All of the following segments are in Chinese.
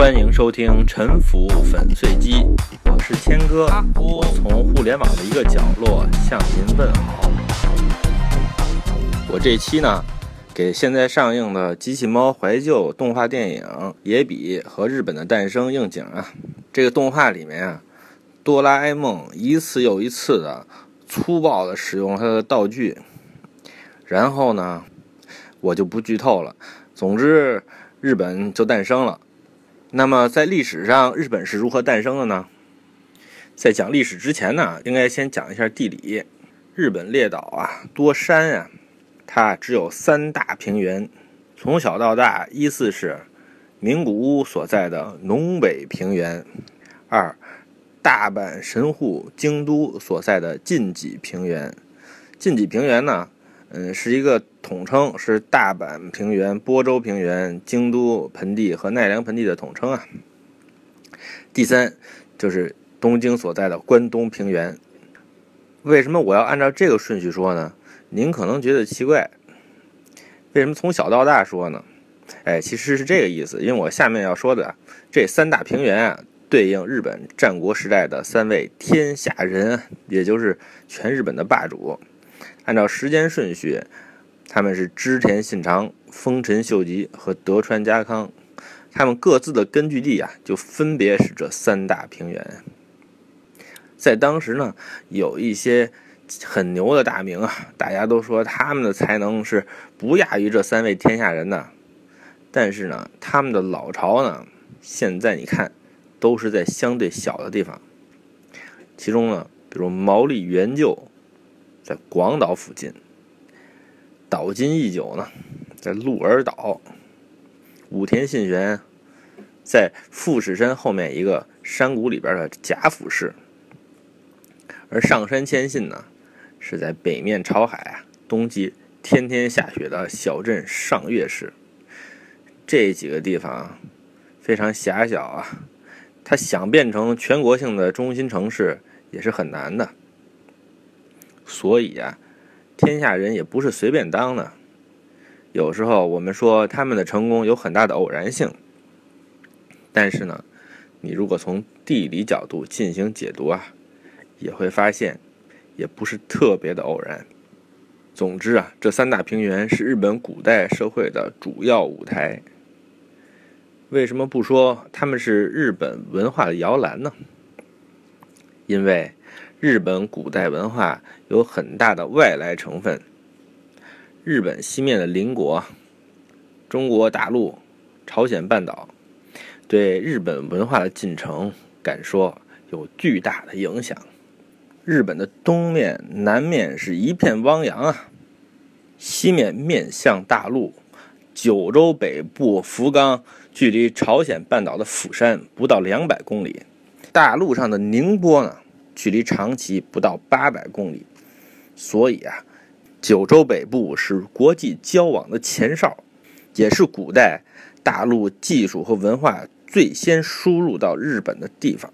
欢迎收听《沉浮粉碎机》，我是谦哥，我从互联网的一个角落向您问好。我这期呢，给现在上映的机器猫怀旧动画电影《野比和日本的诞生》应景啊。这个动画里面啊，哆啦 A 梦一次又一次的粗暴的使用它的道具，然后呢，我就不剧透了。总之，日本就诞生了。那么，在历史上，日本是如何诞生的呢？在讲历史之前呢，应该先讲一下地理。日本列岛啊，多山啊，它只有三大平原。从小到大，依次是名古屋所在的农北平原，二大阪神户京都所在的近畿平原。近畿平原呢？嗯，是一个统称，是大阪平原、播州平原、京都盆地和奈良盆地的统称啊。第三就是东京所在的关东平原。为什么我要按照这个顺序说呢？您可能觉得奇怪，为什么从小到大说呢？哎，其实是这个意思，因为我下面要说的这三大平原啊，对应日本战国时代的三位天下人，也就是全日本的霸主。按照时间顺序，他们是织田信长、丰臣秀吉和德川家康，他们各自的根据地啊，就分别是这三大平原。在当时呢，有一些很牛的大名啊，大家都说他们的才能是不亚于这三位天下人的。但是呢，他们的老巢呢，现在你看，都是在相对小的地方。其中呢，比如毛利元就。在广岛附近，岛津义久呢，在鹿儿岛；武田信玄在富士山后面一个山谷里边的甲府市，而上杉谦信呢，是在北面朝海啊，冬季天天下雪的小镇上越市。这几个地方非常狭小啊，它想变成全国性的中心城市也是很难的。所以啊，天下人也不是随便当的。有时候我们说他们的成功有很大的偶然性，但是呢，你如果从地理角度进行解读啊，也会发现也不是特别的偶然。总之啊，这三大平原是日本古代社会的主要舞台。为什么不说他们是日本文化的摇篮呢？因为。日本古代文化有很大的外来成分。日本西面的邻国，中国大陆、朝鲜半岛，对日本文化的进程，敢说有巨大的影响。日本的东面、南面是一片汪洋啊，西面面向大陆，九州北部福冈距离朝鲜半岛的釜山不到两百公里，大陆上的宁波呢？距离长崎不到八百公里，所以啊，九州北部是国际交往的前哨，也是古代大陆技术和文化最先输入到日本的地方。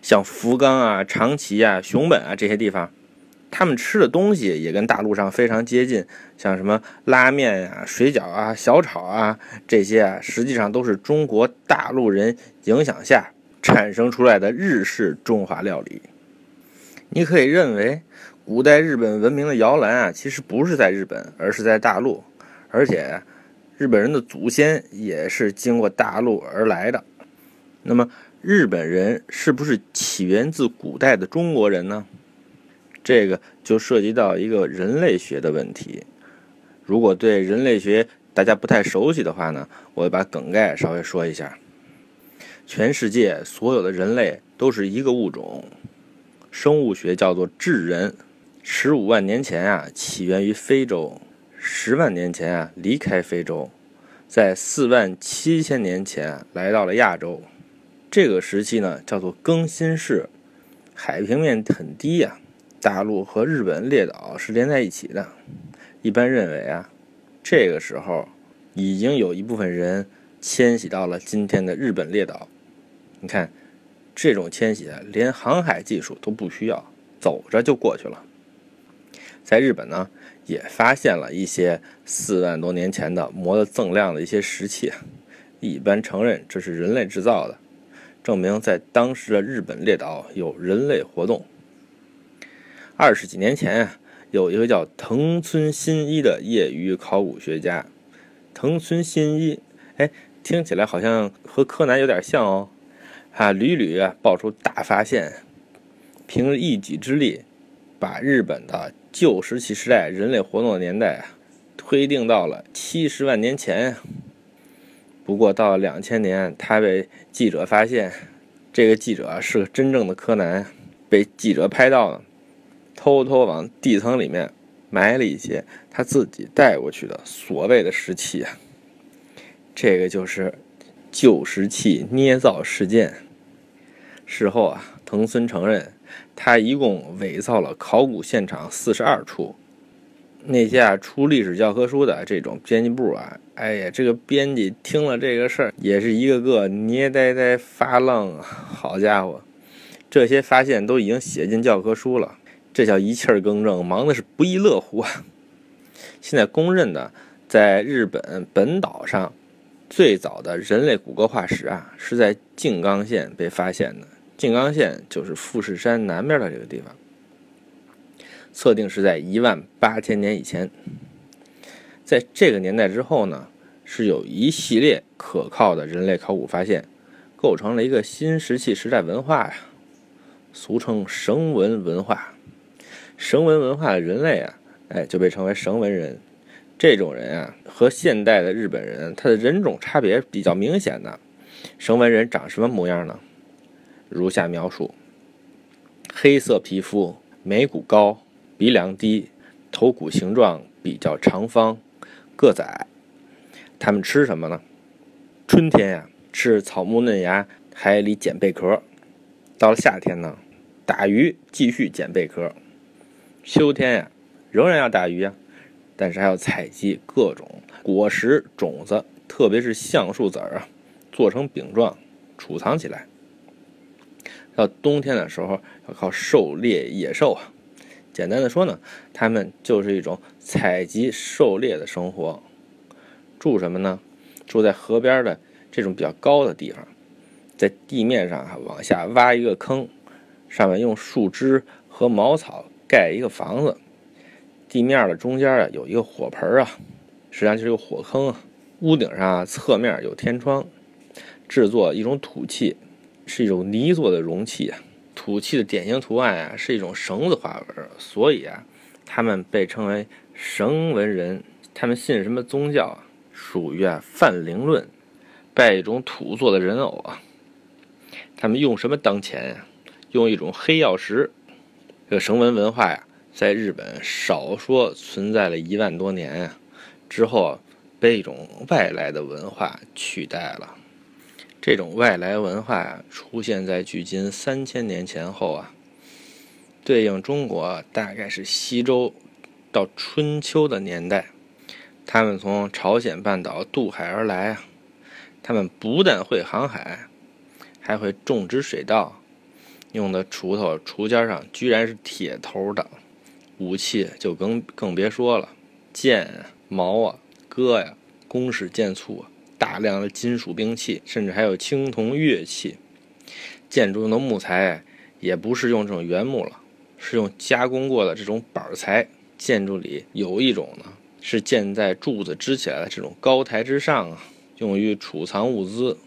像福冈啊、长崎啊、熊本啊这些地方，他们吃的东西也跟大陆上非常接近，像什么拉面呀、水饺啊、小炒啊这些啊，实际上都是中国大陆人影响下。产生出来的日式中华料理，你可以认为，古代日本文明的摇篮啊，其实不是在日本，而是在大陆，而且日本人的祖先也是经过大陆而来的。那么，日本人是不是起源自古代的中国人呢？这个就涉及到一个人类学的问题。如果对人类学大家不太熟悉的话呢，我把梗概稍微说一下。全世界所有的人类都是一个物种，生物学叫做智人。十五万年前啊，起源于非洲；十万年前啊，离开非洲，在四万七千年前来到了亚洲。这个时期呢，叫做更新世，海平面很低呀，大陆和日本列岛是连在一起的。一般认为啊，这个时候已经有一部分人迁徙到了今天的日本列岛。你看，这种迁徙，连航海技术都不需要，走着就过去了。在日本呢，也发现了一些四万多年前的磨得锃亮的一些石器，一般承认这是人类制造的，证明在当时的日本列岛有人类活动。二十几年前啊，有一个叫藤村新一的业余考古学家。藤村新一，哎，听起来好像和柯南有点像哦。啊，屡屡爆出大发现，凭一己之力，把日本的旧石器时代人类活动的年代啊推定到了七十万年前。不过到了两千年，他被记者发现，这个记者是个真正的柯南，被记者拍到了。偷偷往地层里面埋了一些他自己带过去的所谓的石器啊，这个就是旧石器捏造事件。事后啊，藤村承认他一共伪造了考古现场四十二处。那些啊出历史教科书的这种编辑部啊，哎呀，这个编辑听了这个事儿，也是一个个捏呆呆发愣啊！好家伙，这些发现都已经写进教科书了。这叫一气儿更正，忙的是不亦乐乎啊！现在公认的，在日本本岛上最早的人类骨骼化石啊，是在静冈县被发现的。静冈县就是富士山南边的这个地方，测定是在一万八千年以前。在这个年代之后呢，是有一系列可靠的人类考古发现，构成了一个新石器时代文化呀，俗称绳文文化。绳文文化的人类啊，哎，就被称为绳文人。这种人啊，和现代的日本人，他的人种差别比较明显的。绳文人长什么模样呢？如下描述：黑色皮肤，眉骨高，鼻梁低，头骨形状比较长方，个子矮。他们吃什么呢？春天呀，吃草木嫩芽，海里捡贝壳；到了夏天呢，打鱼，继续捡贝壳。秋天呀，仍然要打鱼啊，但是还要采集各种果实、种子，特别是橡树籽儿啊，做成饼状储藏起来。到冬天的时候，要靠狩猎野兽啊。简单的说呢，他们就是一种采集狩猎的生活。住什么呢？住在河边的这种比较高的地方，在地面上啊往下挖一个坑，上面用树枝和茅草。盖一个房子，地面的中间啊有一个火盆啊，实际上就是个火坑啊。屋顶上啊侧面有天窗，制作一种土器，是一种泥做的容器啊。土器的典型图案啊是一种绳子花纹，所以啊，他们被称为绳纹人。他们信什么宗教啊？属于啊泛灵论，拜一种土做的人偶啊。他们用什么当钱呀？用一种黑曜石。这个绳纹文化呀，在日本少说存在了一万多年呀，之后被一种外来的文化取代了。这种外来文化啊，出现在距今三千年前后啊，对应中国大概是西周到春秋的年代。他们从朝鲜半岛渡海而来啊，他们不但会航海，还会种植水稻。用的锄头锄尖上居然是铁头的，武器就更更别说了，剑啊、矛啊、戈呀，弓矢箭簇啊，大量的金属兵器，甚至还有青铜乐器。建筑用的木材也不是用这种原木了，是用加工过的这种板材。建筑里有一种呢，是建在柱子支起来的这种高台之上啊，用于储藏物资。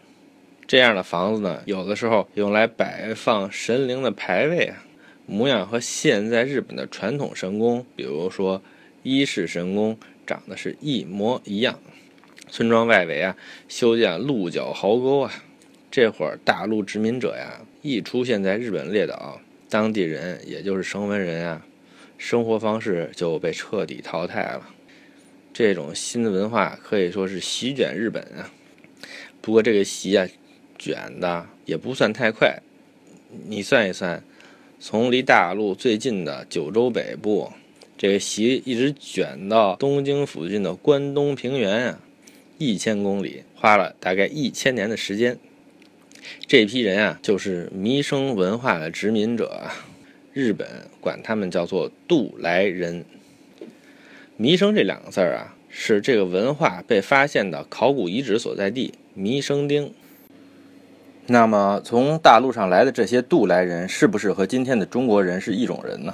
这样的房子呢，有的时候用来摆放神灵的牌位啊，模样和现在日本的传统神宫，比如说伊势神宫，长得是一模一样。村庄外围啊，修建鹿角壕沟啊。这会儿大陆殖民者呀，一出现在日本列岛，当地人也就是绳文人啊，生活方式就被彻底淘汰了。这种新的文化可以说是席卷日本啊。不过这个席啊。卷的也不算太快，你算一算，从离大陆最近的九州北部，这个席一直卷到东京附近的关东平原啊，一千公里，花了大概一千年的时间。这批人啊，就是弥生文化的殖民者，日本管他们叫做渡来人。弥生这两个字儿啊，是这个文化被发现的考古遗址所在地弥生町。那么，从大陆上来的这些渡来人，是不是和今天的中国人是一种人呢？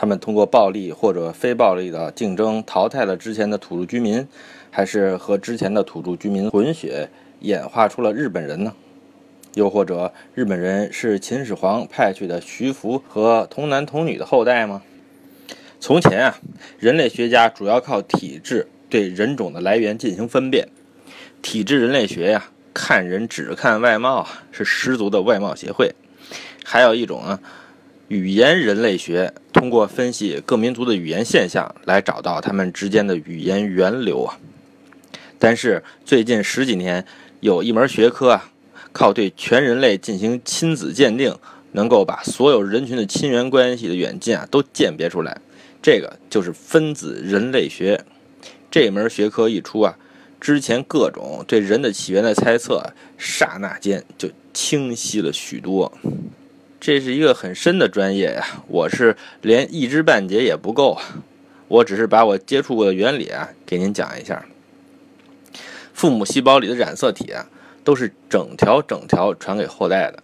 他们通过暴力或者非暴力的竞争淘汰了之前的土著居民，还是和之前的土著居民混血演化出了日本人呢？又或者日本人是秦始皇派去的徐福和童男童女的后代吗？从前啊，人类学家主要靠体质对人种的来源进行分辨。体质人类学呀。看人只看外貌是十足的外貌协会。还有一种啊，语言人类学，通过分析各民族的语言现象来找到他们之间的语言源流啊。但是最近十几年，有一门学科啊，靠对全人类进行亲子鉴定，能够把所有人群的亲缘关系的远近啊都鉴别出来。这个就是分子人类学。这门学科一出啊。之前各种对人的起源的猜测，刹那间就清晰了许多。这是一个很深的专业呀，我是连一知半解也不够啊。我只是把我接触过的原理啊，给您讲一下。父母细胞里的染色体啊，都是整条整条传给后代的，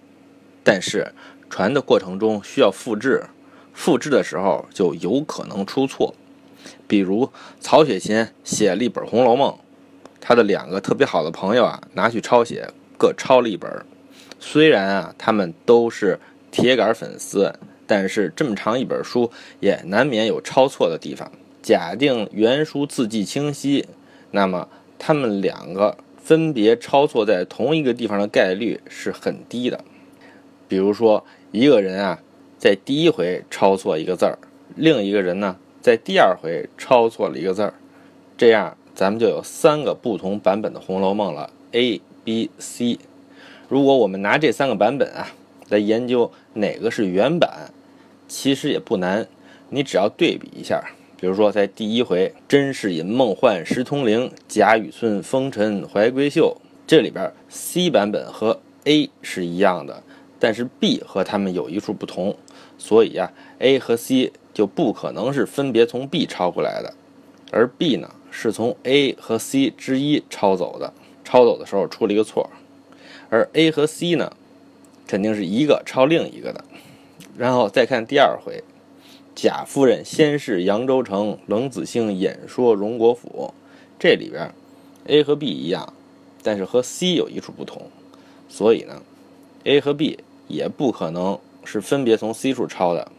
但是传的过程中需要复制，复制的时候就有可能出错。比如曹雪芹写了一本《红楼梦》。他的两个特别好的朋友啊，拿去抄写，各抄了一本。虽然啊，他们都是铁杆粉丝，但是这么长一本书，也难免有抄错的地方。假定原书字迹清晰，那么他们两个分别抄错在同一个地方的概率是很低的。比如说，一个人啊，在第一回抄错一个字儿，另一个人呢，在第二回抄错了一个字儿，这样。咱们就有三个不同版本的《红楼梦》了，A、B、C。如果我们拿这三个版本啊来研究哪个是原版，其实也不难。你只要对比一下，比如说在第一回“甄士隐梦幻石通灵，贾雨村风尘怀闺秀”这里边，C 版本和 A 是一样的，但是 B 和他们有一处不同，所以啊，A 和 C 就不可能是分别从 B 抄过来的，而 B 呢？是从 A 和 C 之一抄走的，抄走的时候出了一个错，而 A 和 C 呢，肯定是一个抄另一个的。然后再看第二回，贾夫人先是扬州城，冷子兴演说荣国府，这里边 A 和 B 一样，但是和 C 有一处不同，所以呢，A 和 B 也不可能是分别从 C 处抄的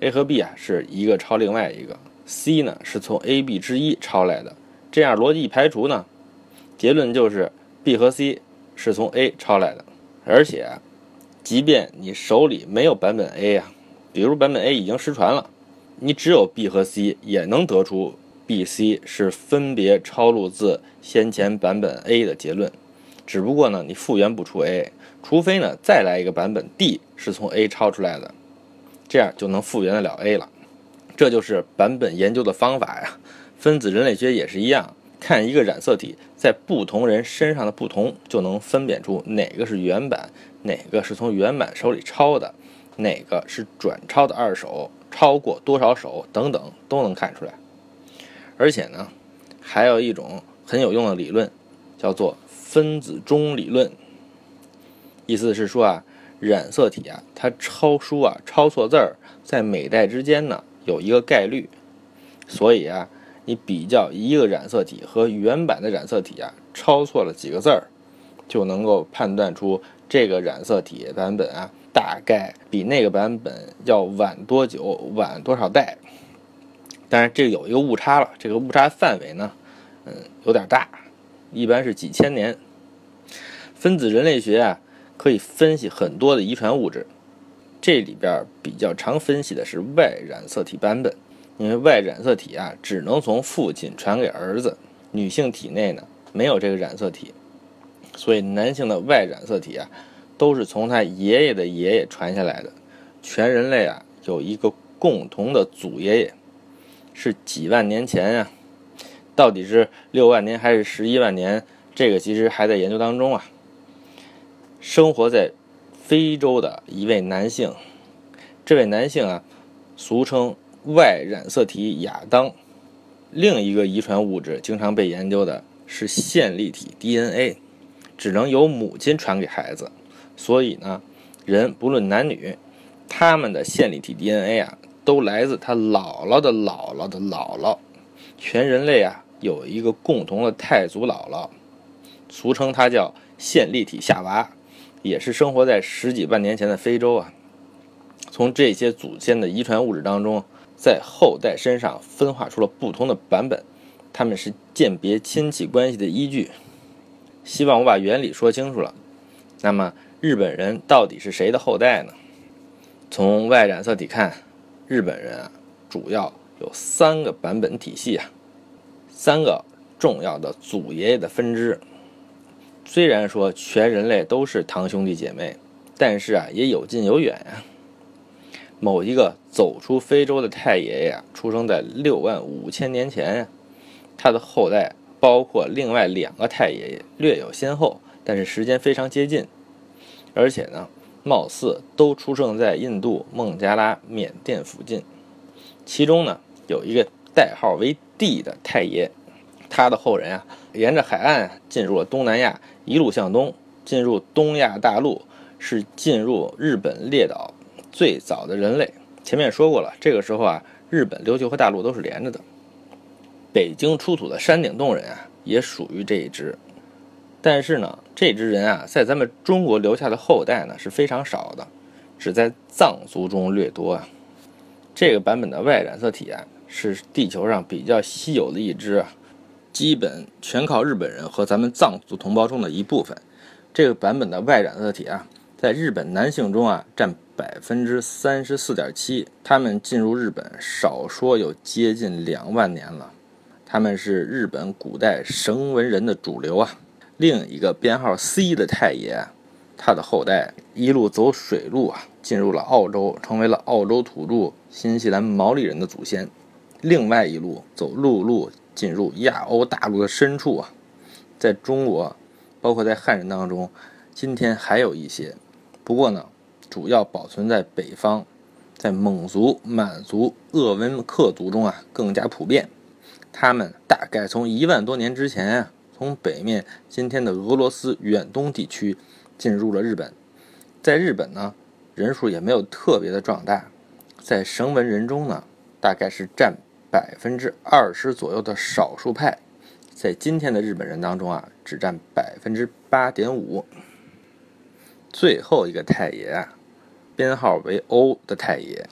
，A 和 B 啊是一个抄另外一个。C 呢是从 A、B 之一抄来的，这样逻辑一排除呢，结论就是 B 和 C 是从 A 抄来的。而且，即便你手里没有版本 A 啊，比如版本 A 已经失传了，你只有 B 和 C 也能得出 B、C 是分别抄录自先前版本 A 的结论。只不过呢，你复原不出 A，除非呢再来一个版本 D 是从 A 抄出来的，这样就能复原得了 A 了。这就是版本研究的方法呀，分子人类学也是一样，看一个染色体在不同人身上的不同，就能分辨出哪个是原版，哪个是从原版手里抄的，哪个是转抄的二手，超过多少手等等都能看出来。而且呢，还有一种很有用的理论，叫做分子钟理论，意思是说啊，染色体啊，它抄书啊，抄错字儿，在每代之间呢。有一个概率，所以啊，你比较一个染色体和原版的染色体啊，抄错了几个字儿，就能够判断出这个染色体版本啊，大概比那个版本要晚多久，晚多少代。但是这有一个误差了，这个误差范围呢，嗯，有点大，一般是几千年。分子人类学啊，可以分析很多的遗传物质。这里边比较常分析的是 Y 染色体版本，因为 Y 染色体啊只能从父亲传给儿子，女性体内呢没有这个染色体，所以男性的 Y 染色体啊都是从他爷爷的爷爷传下来的。全人类啊有一个共同的祖爷爷，是几万年前呀，到底是六万年还是十一万年？这个其实还在研究当中啊。生活在。非洲的一位男性，这位男性啊，俗称 Y 染色体亚当。另一个遗传物质经常被研究的是线粒体 DNA，只能由母亲传给孩子，所以呢，人不论男女，他们的线粒体 DNA 啊，都来自他姥姥的姥姥的姥姥。全人类啊，有一个共同的太祖姥姥，俗称它叫线粒体夏娃，也是生活在十几万年前的非洲啊。从这些祖先的遗传物质当中。在后代身上分化出了不同的版本，他们是鉴别亲戚关系的依据。希望我把原理说清楚了。那么日本人到底是谁的后代呢？从 Y 染色体看，日本人啊主要有三个版本体系啊，三个重要的祖爷爷的分支。虽然说全人类都是堂兄弟姐妹，但是啊也有近有远呀。某一个走出非洲的太爷爷出生在六万五千年前，他的后代包括另外两个太爷爷，略有先后，但是时间非常接近，而且呢，貌似都出生在印度孟加拉、缅甸附近。其中呢，有一个代号为 D 的太爷，他的后人啊，沿着海岸进入了东南亚，一路向东进入东亚大陆，是进入日本列岛。最早的人类，前面说过了。这个时候啊，日本、琉球和大陆都是连着的。北京出土的山顶洞人啊，也属于这一支。但是呢，这支人啊，在咱们中国留下的后代呢是非常少的，只在藏族中略多啊。这个版本的 Y 染色体啊，是地球上比较稀有的一支啊，基本全靠日本人和咱们藏族同胞中的一部分。这个版本的 Y 染色体啊，在日本男性中啊，占。百分之三十四点七，他们进入日本少说有接近两万年了，他们是日本古代绳文人的主流啊。另一个编号 C 的太爷，他的后代一路走水路啊，进入了澳洲，成为了澳洲土著新西兰毛利人的祖先。另外一路走陆路进入亚欧大陆的深处啊，在中国，包括在汉人当中，今天还有一些，不过呢。主要保存在北方，在蒙族、满族、鄂温克族中啊更加普遍。他们大概从一万多年之前啊，从北面今天的俄罗斯远东地区进入了日本。在日本呢，人数也没有特别的壮大，在绳文人中呢，大概是占百分之二十左右的少数派。在今天的日本人当中啊，只占百分之八点五。最后一个太爷啊。编号为 O 的太爷，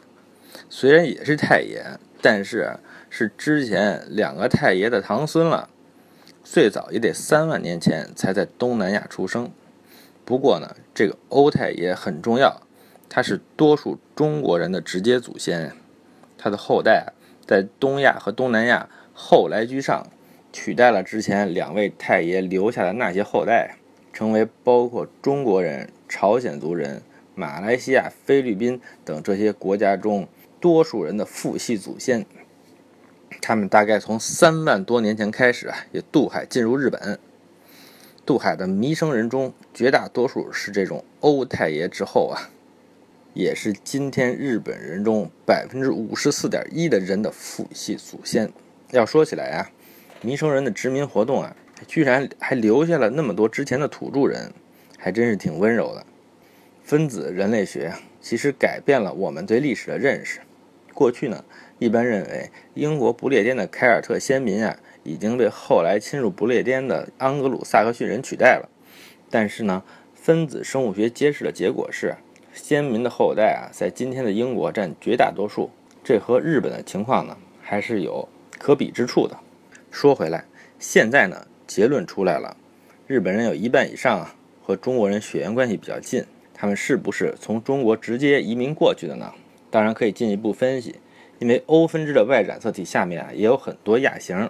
虽然也是太爷，但是是之前两个太爷的堂孙了。最早也得三万年前才在东南亚出生。不过呢，这个欧太爷很重要，他是多数中国人的直接祖先。他的后代在东亚和东南亚后来居上，取代了之前两位太爷留下的那些后代，成为包括中国人、朝鲜族人。马来西亚、菲律宾等这些国家中，多数人的父系祖先，他们大概从三万多年前开始啊，也渡海进入日本。渡海的弥生人中，绝大多数是这种欧太爷之后啊，也是今天日本人中百分之五十四点一的人的父系祖先。要说起来啊，弥生人的殖民活动啊，居然还留下了那么多之前的土著人，还真是挺温柔的。分子人类学其实改变了我们对历史的认识。过去呢，一般认为英国不列颠的凯尔特先民啊已经被后来侵入不列颠的盎格鲁撒克逊人取代了。但是呢，分子生物学揭示的结果是，先民的后代啊在今天的英国占绝大多数。这和日本的情况呢还是有可比之处的。说回来，现在呢结论出来了，日本人有一半以上啊和中国人血缘关系比较近。他们是不是从中国直接移民过去的呢？当然可以进一步分析，因为 O 分支的 Y 染色体下面啊也有很多亚型，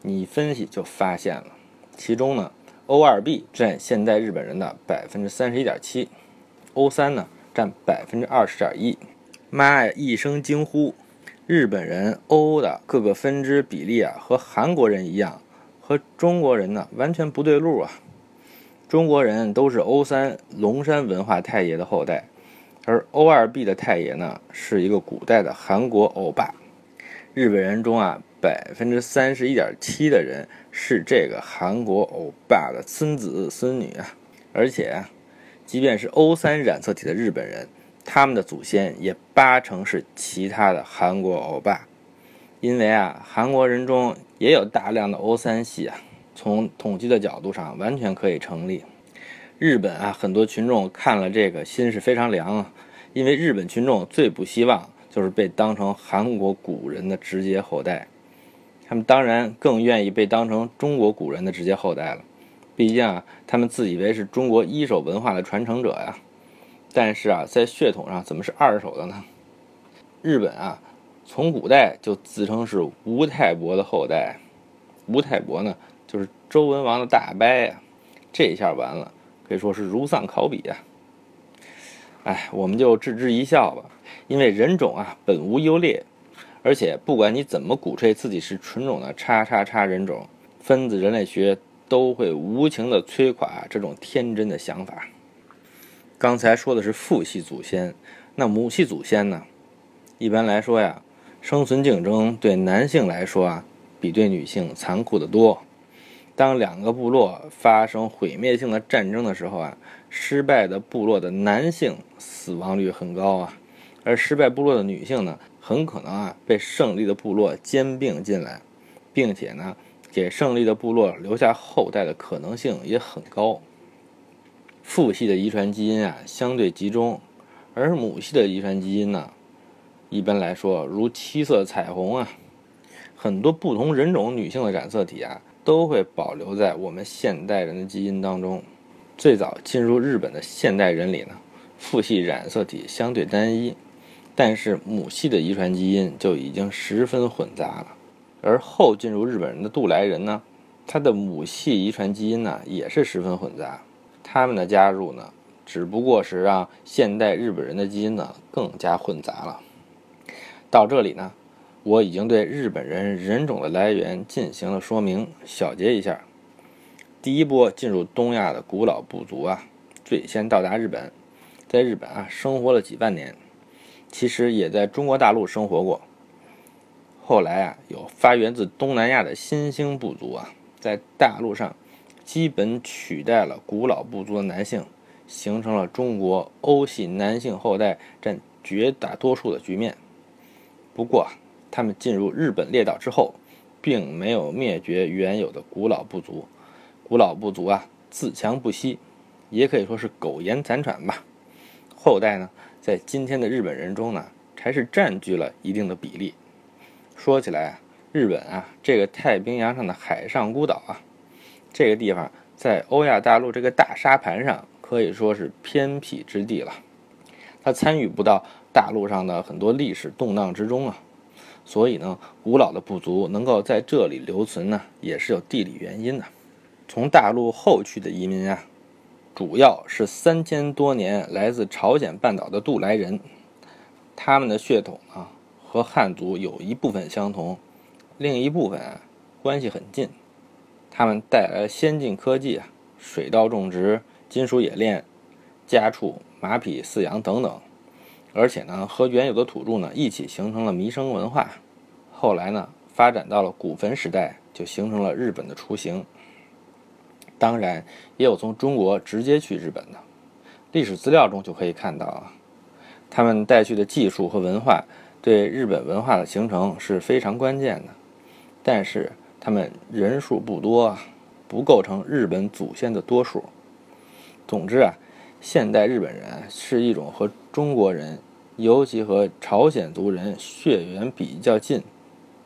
你分析就发现了。其中呢，O2B 占现代日本人的百分之三十一点七，O3 呢占百分之二十点一。妈呀！一声惊呼，日本人 O 的各个分支比例啊和韩国人一样，和中国人呢完全不对路啊。中国人都是 O 三龙山文化太爷的后代，而 O 二 B 的太爷呢，是一个古代的韩国欧巴。日本人中啊，百分之三十一点七的人是这个韩国欧巴的孙子孙女啊！而且，即便是 O 三染色体的日本人，他们的祖先也八成是其他的韩国欧巴。因为啊，韩国人中也有大量的 O 三系啊，从统计的角度上完全可以成立。日本啊，很多群众看了这个心是非常凉啊，因为日本群众最不希望就是被当成韩国古人的直接后代，他们当然更愿意被当成中国古人的直接后代了。毕竟啊，他们自以为是中国一手文化的传承者呀。但是啊，在血统上怎么是二手的呢？日本啊。从古代就自称是吴太伯的后代，吴太伯呢周文王的大伯呀，这下完了，可以说是如丧考妣啊！哎，我们就置之一笑吧，因为人种啊本无优劣，而且不管你怎么鼓吹自己是纯种的叉叉叉人种，分子人类学都会无情的摧垮这种天真的想法。刚才说的是父系祖先，那母系祖先呢？一般来说呀。生存竞争对男性来说啊，比对女性残酷得多。当两个部落发生毁灭性的战争的时候啊，失败的部落的男性死亡率很高啊，而失败部落的女性呢，很可能啊被胜利的部落兼并进来，并且呢，给胜利的部落留下后代的可能性也很高。父系的遗传基因啊相对集中，而母系的遗传基因呢？一般来说，如七色彩虹啊，很多不同人种女性的染色体啊，都会保留在我们现代人的基因当中。最早进入日本的现代人里呢，父系染色体相对单一，但是母系的遗传基因就已经十分混杂了。而后进入日本人的渡来人呢，他的母系遗传基因呢也是十分混杂。他们的加入呢，只不过是让现代日本人的基因呢更加混杂了。到这里呢，我已经对日本人人种的来源进行了说明，小结一下。第一波进入东亚的古老部族啊，最先到达日本，在日本啊生活了几万年，其实也在中国大陆生活过。后来啊，有发源自东南亚的新兴部族啊，在大陆上基本取代了古老部族的男性，形成了中国欧系男性后代占绝大多数的局面。不过，他们进入日本列岛之后，并没有灭绝原有的古老部族。古老部族啊，自强不息，也可以说是苟延残喘吧。后代呢，在今天的日本人中呢，还是占据了一定的比例。说起来啊，日本啊，这个太平洋上的海上孤岛啊，这个地方在欧亚大陆这个大沙盘上，可以说是偏僻之地了。它参与不到。大陆上的很多历史动荡之中啊，所以呢，古老的部族能够在这里留存呢，也是有地理原因的。从大陆后去的移民啊，主要是三千多年来自朝鲜半岛的渡来人，他们的血统啊和汉族有一部分相同，另一部分啊关系很近。他们带来先进科技啊，水稻种植、金属冶炼、家畜、马匹饲养等等。而且呢，和原有的土著呢一起形成了弥生文化。后来呢，发展到了古坟时代，就形成了日本的雏形。当然，也有从中国直接去日本的。历史资料中就可以看到啊，他们带去的技术和文化对日本文化的形成是非常关键的。但是他们人数不多啊，不构成日本祖先的多数。总之啊。现代日本人是一种和中国人，尤其和朝鲜族人血缘比较近，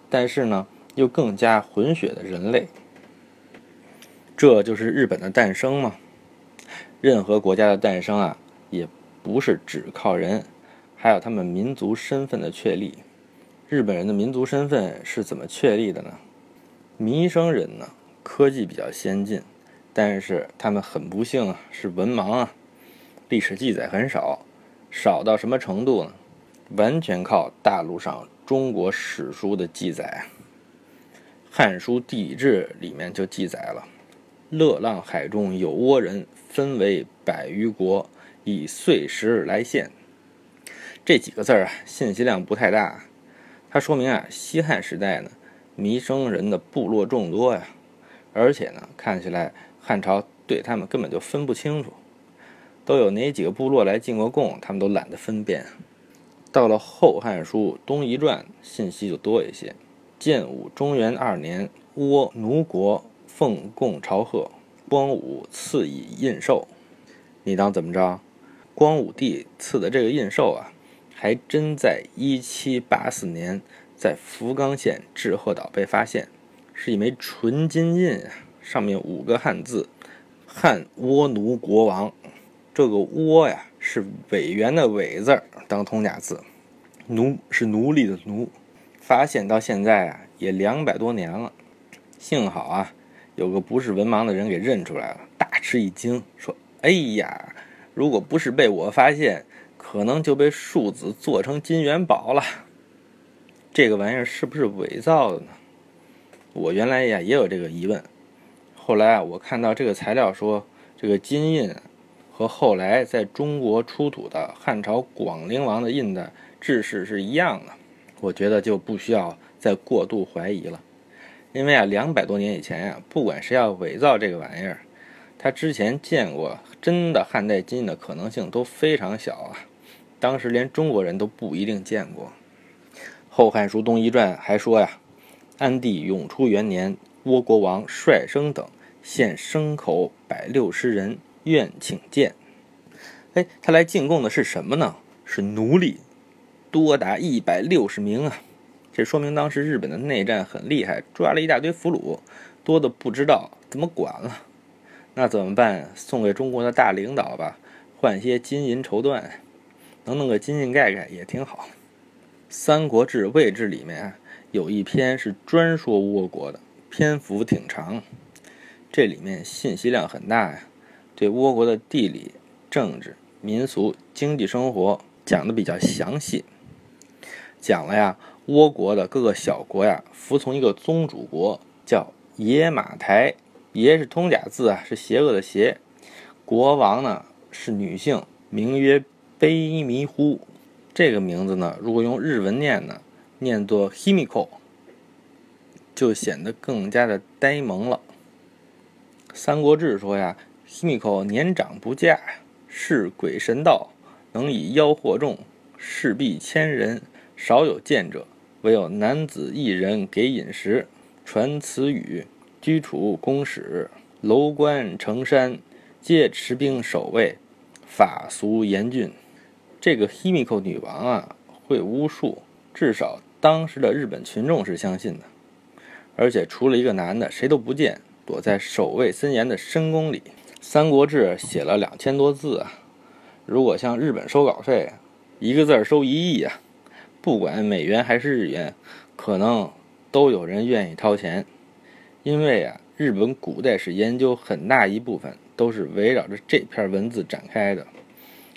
但是呢又更加混血的人类。这就是日本的诞生吗？任何国家的诞生啊，也不是只靠人，还有他们民族身份的确立。日本人的民族身份是怎么确立的呢？弥生人呢，科技比较先进，但是他们很不幸啊，是文盲啊。历史记载很少，少到什么程度呢？完全靠大陆上中国史书的记载，《汉书地理志》里面就记载了：“乐浪海中有倭人，分为百余国，以岁时来献。”这几个字儿啊，信息量不太大。它说明啊，西汉时代呢，弥生人的部落众多呀，而且呢，看起来汉朝对他们根本就分不清楚，都有哪几个部落来进过贡，他们都懒得分辨。到了《后汉书·东夷传》，信息就多一些。建武中元二年，倭奴国奉贡朝贺，光武赐以印绶。你当怎么着？光武帝赐的这个印绶啊，还真在一七八四年在福冈县志贺岛被发现，是一枚纯金印啊，上面五个汉字“汉倭奴国王”。这个“倭”呀，是委员的“委”字当通假字，“奴”是奴隶的“奴”。发现到现在啊，也两百多年了。幸好啊，有个不是文盲的人给认出来了，大吃一惊，说：“哎呀，如果不是被我发现，可能就被庶子做成金元宝了。这个玩意儿是不是伪造的呢？”我原来呀也有这个疑问。后来啊，我看到这个材料说，这个金印和后来在中国出土的汉朝广陵王的印的制式是一样的。我觉得就不需要再过度怀疑了，因为啊，两百多年以前呀，不管谁要伪造这个玩意儿，他之前见过真的汉代金的可能性都非常小啊。当时连中国人都不一定见过。《后汉书·东夷传》还说呀，安帝永初元年，倭国王率生等献牲口百六十人，愿请见。哎，他来进贡的是什么呢？是奴隶。多达一百六十名啊！这说明当时日本的内战很厉害，抓了一大堆俘虏，多的不知道怎么管了。那怎么办？送给中国的大领导吧，换些金银绸缎，能弄个金印盖盖也挺好。《三国志·魏志》里面有一篇是专说倭国的，篇幅挺长，这里面信息量很大呀，对倭国的地理、政治、民俗、经济生活讲的比较详细。讲了呀，倭国的各个小国呀，服从一个宗主国，叫野马台。野是通假字啊，是邪恶的邪。国王呢是女性，名曰卑弥呼。这个名字呢，如果用日文念呢，念作 Himiko，就显得更加的呆萌了。《三国志》说呀，Himiko 年长不嫁，是鬼神道，能以妖惑众，势必千人。少有见者，唯有男子一人给饮食，传词语，居处宫室，楼观城山，皆持兵守卫，法俗严峻。这个 Himiko 女王啊，会巫术，至少当时的日本群众是相信的。而且除了一个男的，谁都不见，躲在守卫森严的深宫里。《三国志》写了两千多字啊，如果向日本收稿费，一个字收一亿啊。不管美元还是日元，可能都有人愿意掏钱，因为啊，日本古代史研究很大一部分都是围绕着这篇文字展开的。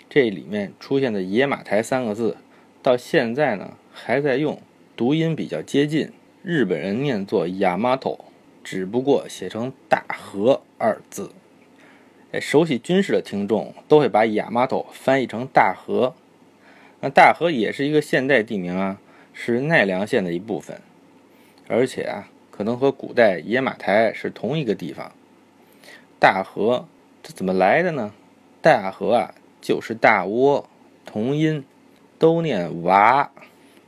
这里面出现的“野马台”三个字，到现在呢还在用，读音比较接近，日本人念作“亚麻头”，只不过写成“大和”二字。哎，熟悉军事的听众都会把“亚麻头”翻译成“大和”。那大和也是一个现代地名啊，是奈良县的一部分，而且啊，可能和古代野马台是同一个地方。大和这怎么来的呢？大和啊，就是大窝，同音，都念娃。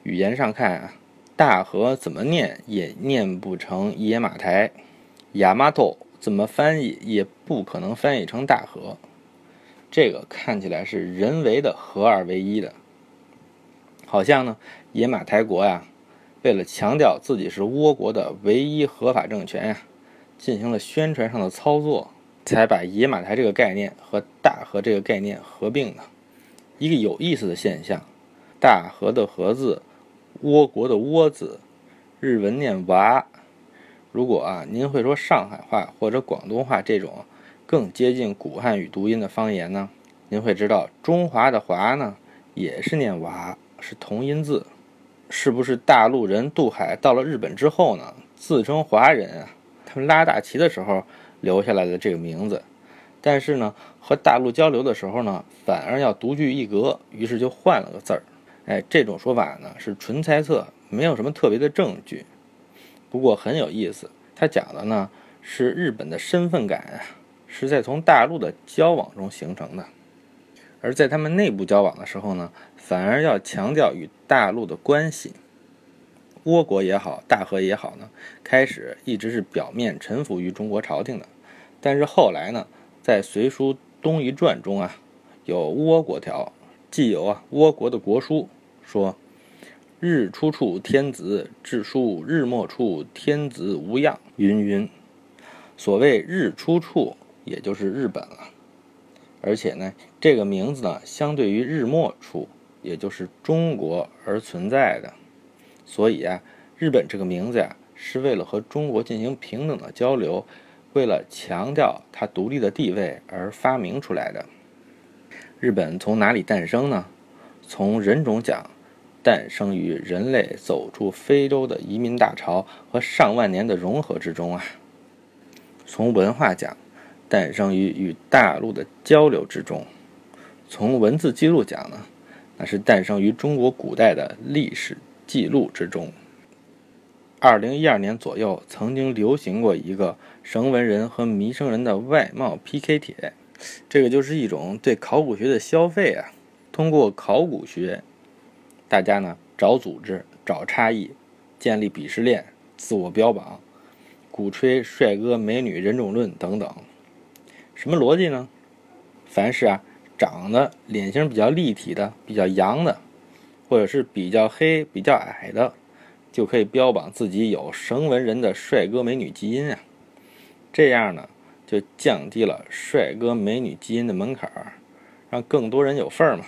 语言上看啊，大和怎么念也念不成野马台，亚麻头怎么翻译也不可能翻译成大和。这个看起来是人为的合二为一的。好像呢，野马台国呀，为了强调自己是倭国的唯一合法政权呀，进行了宣传上的操作，才把野马台这个概念和大和这个概念合并的。一个有意思的现象，大和的和字，倭国的倭字，日文念娃。如果啊，您会说上海话或者广东话这种更接近古汉语读音的方言呢，您会知道中华的华呢，也是念娃。是同音字，是不是大陆人渡海到了日本之后呢？自称华人啊，他们拉大旗的时候留下来的这个名字，但是呢，和大陆交流的时候呢，反而要独具一格，于是就换了个字儿。哎，这种说法呢是纯猜测，没有什么特别的证据。不过很有意思，他讲的呢是日本的身份感啊，是在从大陆的交往中形成的，而在他们内部交往的时候呢，反而要强调与大陆的关系。倭国也好，大和也好呢，开始一直是表面臣服于中国朝廷的，但是后来呢，在《隋书东夷传》中啊，有倭国条，既有啊倭国的国书说。日出处天子，至书日没处天子无恙。云云，所谓日出处，也就是日本了。而且呢，这个名字呢，相对于日没处，也就是中国而存在的。所以啊，日本这个名字呀，是为了和中国进行平等的交流，为了强调它独立的地位而发明出来的。日本从哪里诞生呢？从人种讲。诞生于人类走出非洲的移民大潮和上万年的融合之中啊。从文化讲，诞生于与大陆的交流之中；从文字记录讲呢，那是诞生于中国古代的历史记录之中。二零一二年左右，曾经流行过一个绳文人和弥生人的外貌 PK 帖，这个就是一种对考古学的消费啊。通过考古学。大家呢找组织、找差异，建立鄙视链、自我标榜、鼓吹帅哥美女人种论等等。什么逻辑呢？凡是啊长得脸型比较立体的、比较洋的，或者是比较黑、比较矮的，就可以标榜自己有绳文人的帅哥美女基因啊。这样呢就降低了帅哥美女基因的门槛儿，让更多人有份儿嘛。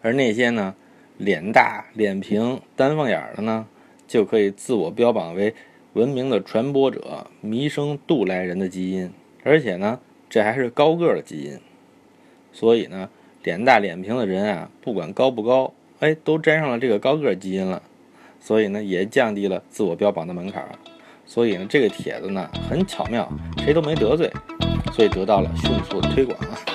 而那些呢？脸大脸平单凤眼的呢，就可以自我标榜为文明的传播者、弥生渡来人的基因，而且呢，这还是高个的基因。所以呢，脸大脸平的人啊，不管高不高，哎，都沾上了这个高个基因了。所以呢，也降低了自我标榜的门槛。所以呢，这个帖子呢，很巧妙，谁都没得罪，所以得到了迅速的推广啊。